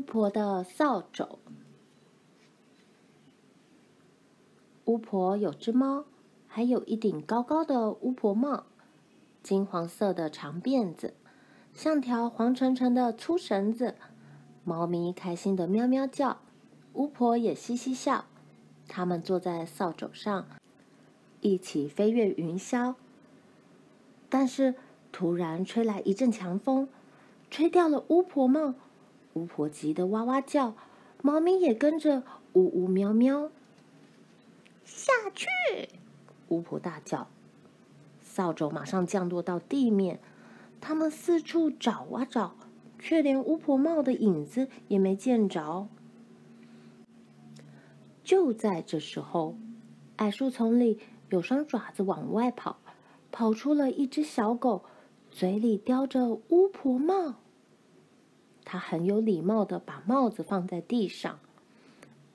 巫婆的扫帚。巫婆有只猫，还有一顶高高的巫婆帽，金黄色的长辫子，像条黄澄澄的粗绳子。猫咪开心的喵喵叫，巫婆也嘻嘻笑。他们坐在扫帚上，一起飞越云霄。但是突然吹来一阵强风，吹掉了巫婆帽。巫婆急得哇哇叫，猫咪也跟着呜呜喵喵。下去！巫婆大叫。扫帚马上降落到地面，他们四处找啊找，却连巫婆帽的影子也没见着。就在这时候，矮树丛里有双爪子往外跑，跑出了一只小狗，嘴里叼着巫婆帽。他很有礼貌的把帽子放在地上，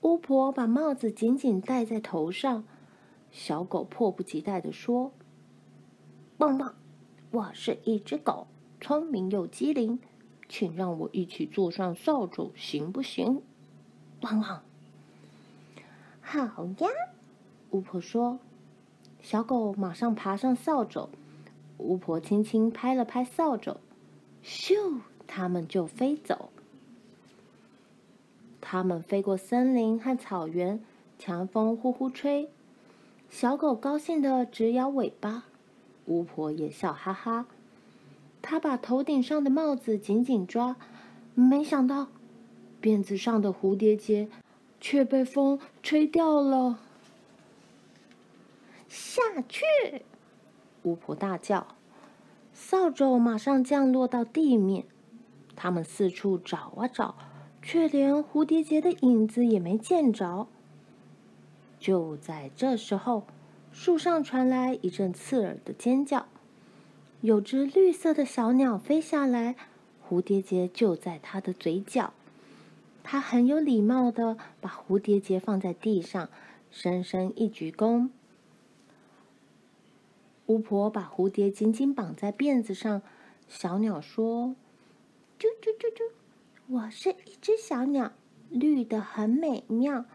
巫婆把帽子紧紧戴在头上。小狗迫不及待的说：“汪汪，我是一只狗，聪明又机灵，请让我一起坐上扫帚，行不行？”汪汪，好呀，巫婆说。小狗马上爬上扫帚，巫婆轻轻拍了拍扫帚，咻。他们就飞走，他们飞过森林和草原，强风呼呼吹，小狗高兴的直摇尾巴，巫婆也笑哈哈。她把头顶上的帽子紧紧抓，没想到辫子上的蝴蝶结却被风吹掉了。下去！巫婆大叫，扫帚马上降落到地面。他们四处找啊找，却连蝴蝶结的影子也没见着。就在这时候，树上传来一阵刺耳的尖叫，有只绿色的小鸟飞下来，蝴蝶结就在它的嘴角。它很有礼貌的把蝴蝶结放在地上，深深一鞠躬。巫婆把蝴蝶紧紧绑在辫子上，小鸟说。啾啾啾啾！我是一只小鸟，绿的很美妙，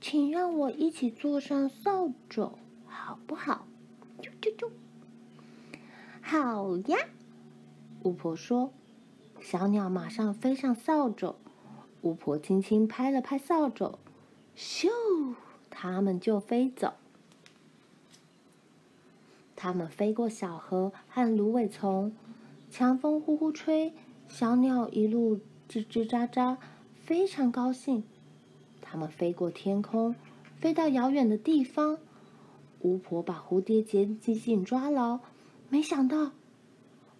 请让我一起坐上扫帚，好不好？啾啾啾！好呀！巫婆说。小鸟马上飞上扫帚，巫婆轻轻拍了拍扫帚，咻，它们就飞走。它们飞过小河和芦苇丛，强风呼呼吹。小鸟一路吱吱喳喳，非常高兴。它们飞过天空，飞到遥远的地方。巫婆把蝴蝶结紧紧抓牢，没想到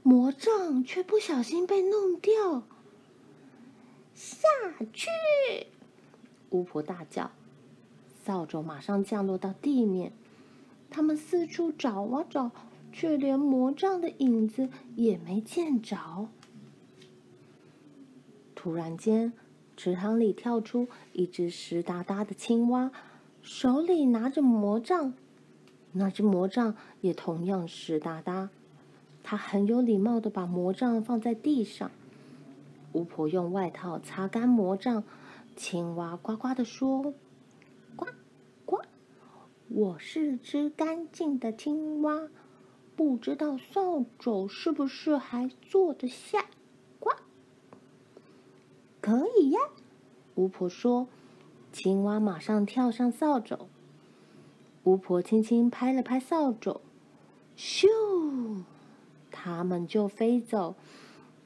魔杖却不小心被弄掉。下去！巫婆大叫。扫帚马上降落到地面。他们四处找啊找，却连魔杖的影子也没见着。突然间，池塘里跳出一只湿哒哒的青蛙，手里拿着魔杖。那只魔杖也同样湿哒哒。他很有礼貌地把魔杖放在地上。巫婆用外套擦干魔杖，青蛙呱呱地说：“呱呱，我是只干净的青蛙，不知道扫帚是不是还坐得下？”可以呀，巫婆说。青蛙马上跳上扫帚。巫婆轻轻拍了拍扫帚，咻，它们就飞走。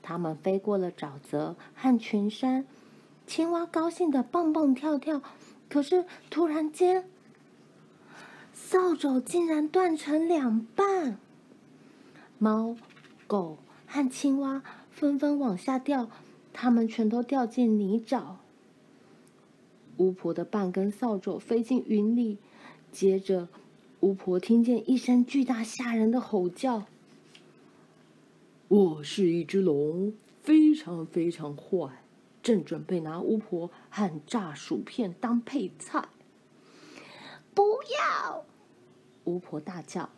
它们飞过了沼泽和群山。青蛙高兴地蹦蹦跳跳，可是突然间，扫帚竟然断成两半。猫、狗和青蛙纷纷往下掉。他们全都掉进泥沼。巫婆的半根扫帚飞进云里，接着，巫婆听见一声巨大吓人的吼叫：“我是一只龙，非常非常坏，正准备拿巫婆和炸薯片当配菜。”不要！巫婆大叫。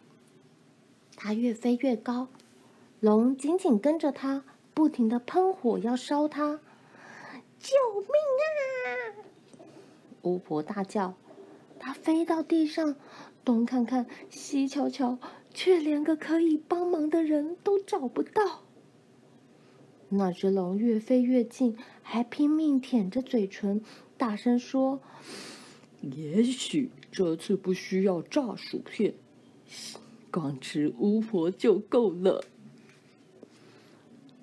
她越飞越高，龙紧紧跟着她。不停地喷火，要烧它。救命啊！巫婆大叫，她飞到地上，东看看，西瞧瞧，却连个可以帮忙的人都找不到。那只龙越飞越近，还拼命舔着嘴唇，大声说：“也许这次不需要炸薯片，光吃巫婆就够了。”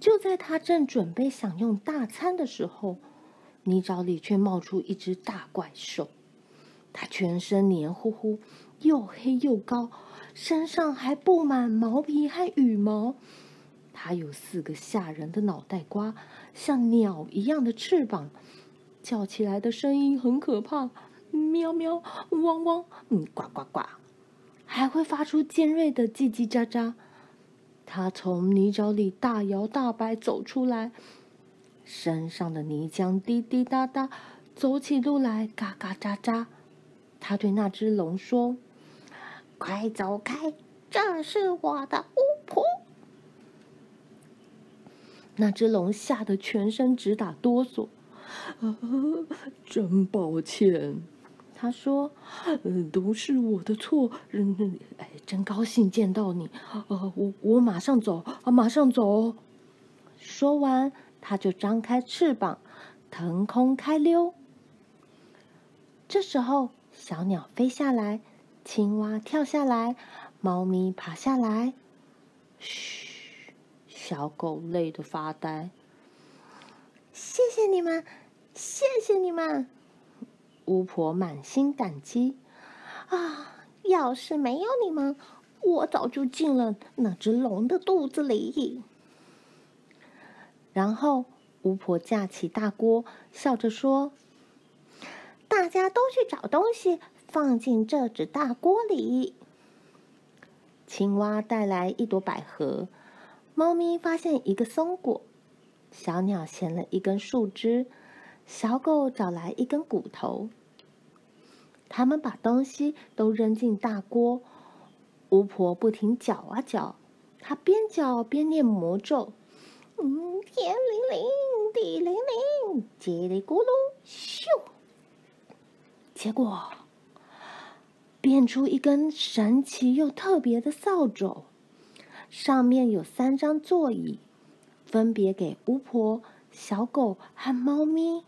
就在他正准备享用大餐的时候，泥沼里却冒出一只大怪兽。它全身黏糊糊，又黑又高，身上还布满毛皮和羽毛。它有四个吓人的脑袋瓜，像鸟一样的翅膀，叫起来的声音很可怕，喵喵、汪汪、嗯、呱呱呱，还会发出尖锐的叽叽喳喳。他从泥沼里大摇大摆走出来，身上的泥浆滴滴答答，走起路来嘎嘎喳喳。他对那只龙说：“快走开，这是我的巫婆。”那只龙吓得全身直打哆嗦。啊，真抱歉。他说：“呃，都是我的错。嗯，哎，真高兴见到你。呃，我我马上走啊，马上走。”说完，他就张开翅膀，腾空开溜。这时候，小鸟飞下来，青蛙跳下来，猫咪爬下来。嘘，小狗累得发呆。谢谢你们，谢谢你们。巫婆满心感激，啊！要是没有你们，我早就进了那只龙的肚子里。然后，巫婆架起大锅，笑着说：“大家都去找东西，放进这只大锅里。”青蛙带来一朵百合，猫咪发现一个松果，小鸟衔了一根树枝。小狗找来一根骨头，他们把东西都扔进大锅。巫婆不停搅啊搅，她边搅边念魔咒：“嗯，天灵灵，地灵灵，叽里咕噜，咻！”结果变出一根神奇又特别的扫帚，上面有三张座椅，分别给巫婆、小狗和猫咪。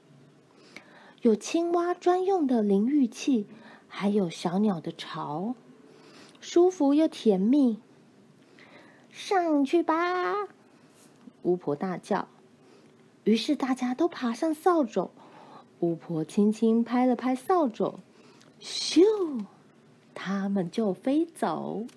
有青蛙专用的淋浴器，还有小鸟的巢，舒服又甜蜜。上去吧！巫婆大叫。于是大家都爬上扫帚，巫婆轻轻拍了拍扫帚，咻，他们就飞走。